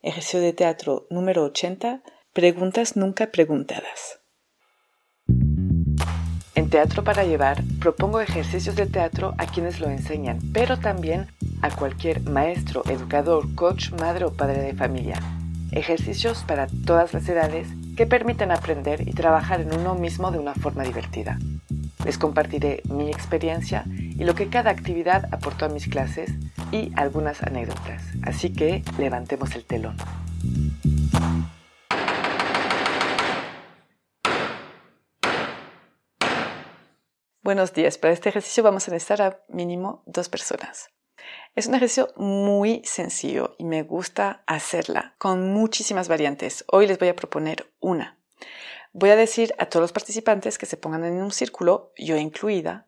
Ejercicio de teatro número 80. Preguntas nunca preguntadas. En Teatro para Llevar propongo ejercicios de teatro a quienes lo enseñan, pero también a cualquier maestro, educador, coach, madre o padre de familia. Ejercicios para todas las edades que permiten aprender y trabajar en uno mismo de una forma divertida. Les compartiré mi experiencia y lo que cada actividad aportó a mis clases y algunas anécdotas. Así que levantemos el telón. Buenos días. Para este ejercicio vamos a necesitar a mínimo dos personas. Es un ejercicio muy sencillo y me gusta hacerla con muchísimas variantes. Hoy les voy a proponer una. Voy a decir a todos los participantes que se pongan en un círculo, yo incluida,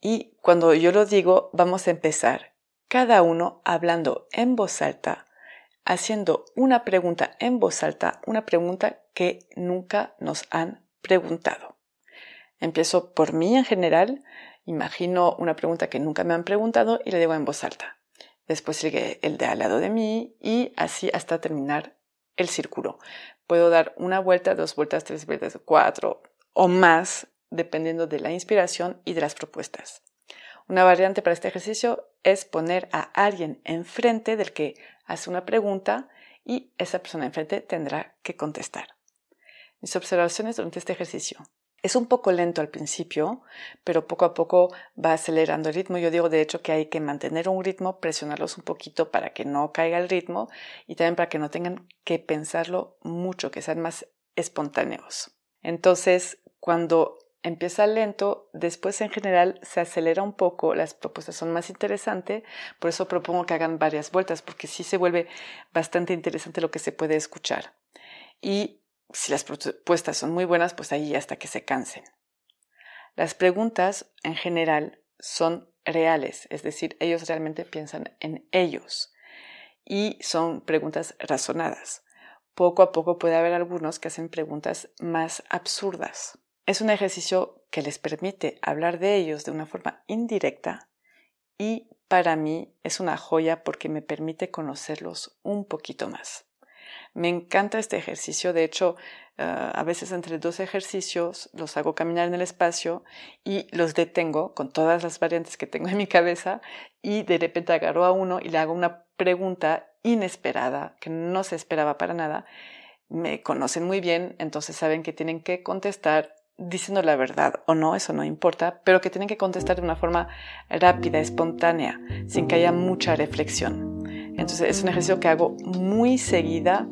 y cuando yo lo digo vamos a empezar cada uno hablando en voz alta, haciendo una pregunta en voz alta, una pregunta que nunca nos han preguntado. Empiezo por mí en general, imagino una pregunta que nunca me han preguntado y le digo en voz alta. Después sigue el de al lado de mí y así hasta terminar el círculo. Puedo dar una vuelta, dos vueltas, tres vueltas, cuatro o más, dependiendo de la inspiración y de las propuestas. Una variante para este ejercicio es poner a alguien enfrente del que hace una pregunta y esa persona enfrente tendrá que contestar. Mis observaciones durante este ejercicio. Es un poco lento al principio, pero poco a poco va acelerando el ritmo. Yo digo, de hecho, que hay que mantener un ritmo, presionarlos un poquito para que no caiga el ritmo y también para que no tengan que pensarlo mucho, que sean más espontáneos. Entonces, cuando empieza lento, después en general se acelera un poco, las propuestas son más interesantes, por eso propongo que hagan varias vueltas, porque sí se vuelve bastante interesante lo que se puede escuchar. Y si las propuestas son muy buenas, pues ahí hasta que se cansen. Las preguntas en general son reales, es decir, ellos realmente piensan en ellos y son preguntas razonadas. Poco a poco puede haber algunos que hacen preguntas más absurdas. Es un ejercicio que les permite hablar de ellos de una forma indirecta y para mí es una joya porque me permite conocerlos un poquito más. Me encanta este ejercicio, de hecho, ah, a veces entre dos ejercicios los hago caminar en el espacio y los detengo con todas las variantes que tengo en mi cabeza y de repente agarro a uno y le hago una pregunta inesperada que no se esperaba para nada. Me conocen muy bien, entonces saben que tienen que contestar diciendo la verdad o no, eso no importa, pero que tienen que contestar de una forma rápida, espontánea, sin que haya mucha reflexión. Entonces es un ejercicio que hago muy seguida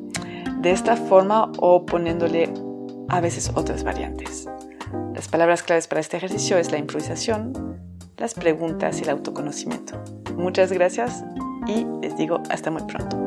de esta forma o poniéndole a veces otras variantes. Las palabras claves para este ejercicio es la improvisación, las preguntas y el autoconocimiento. Muchas gracias y les digo hasta muy pronto.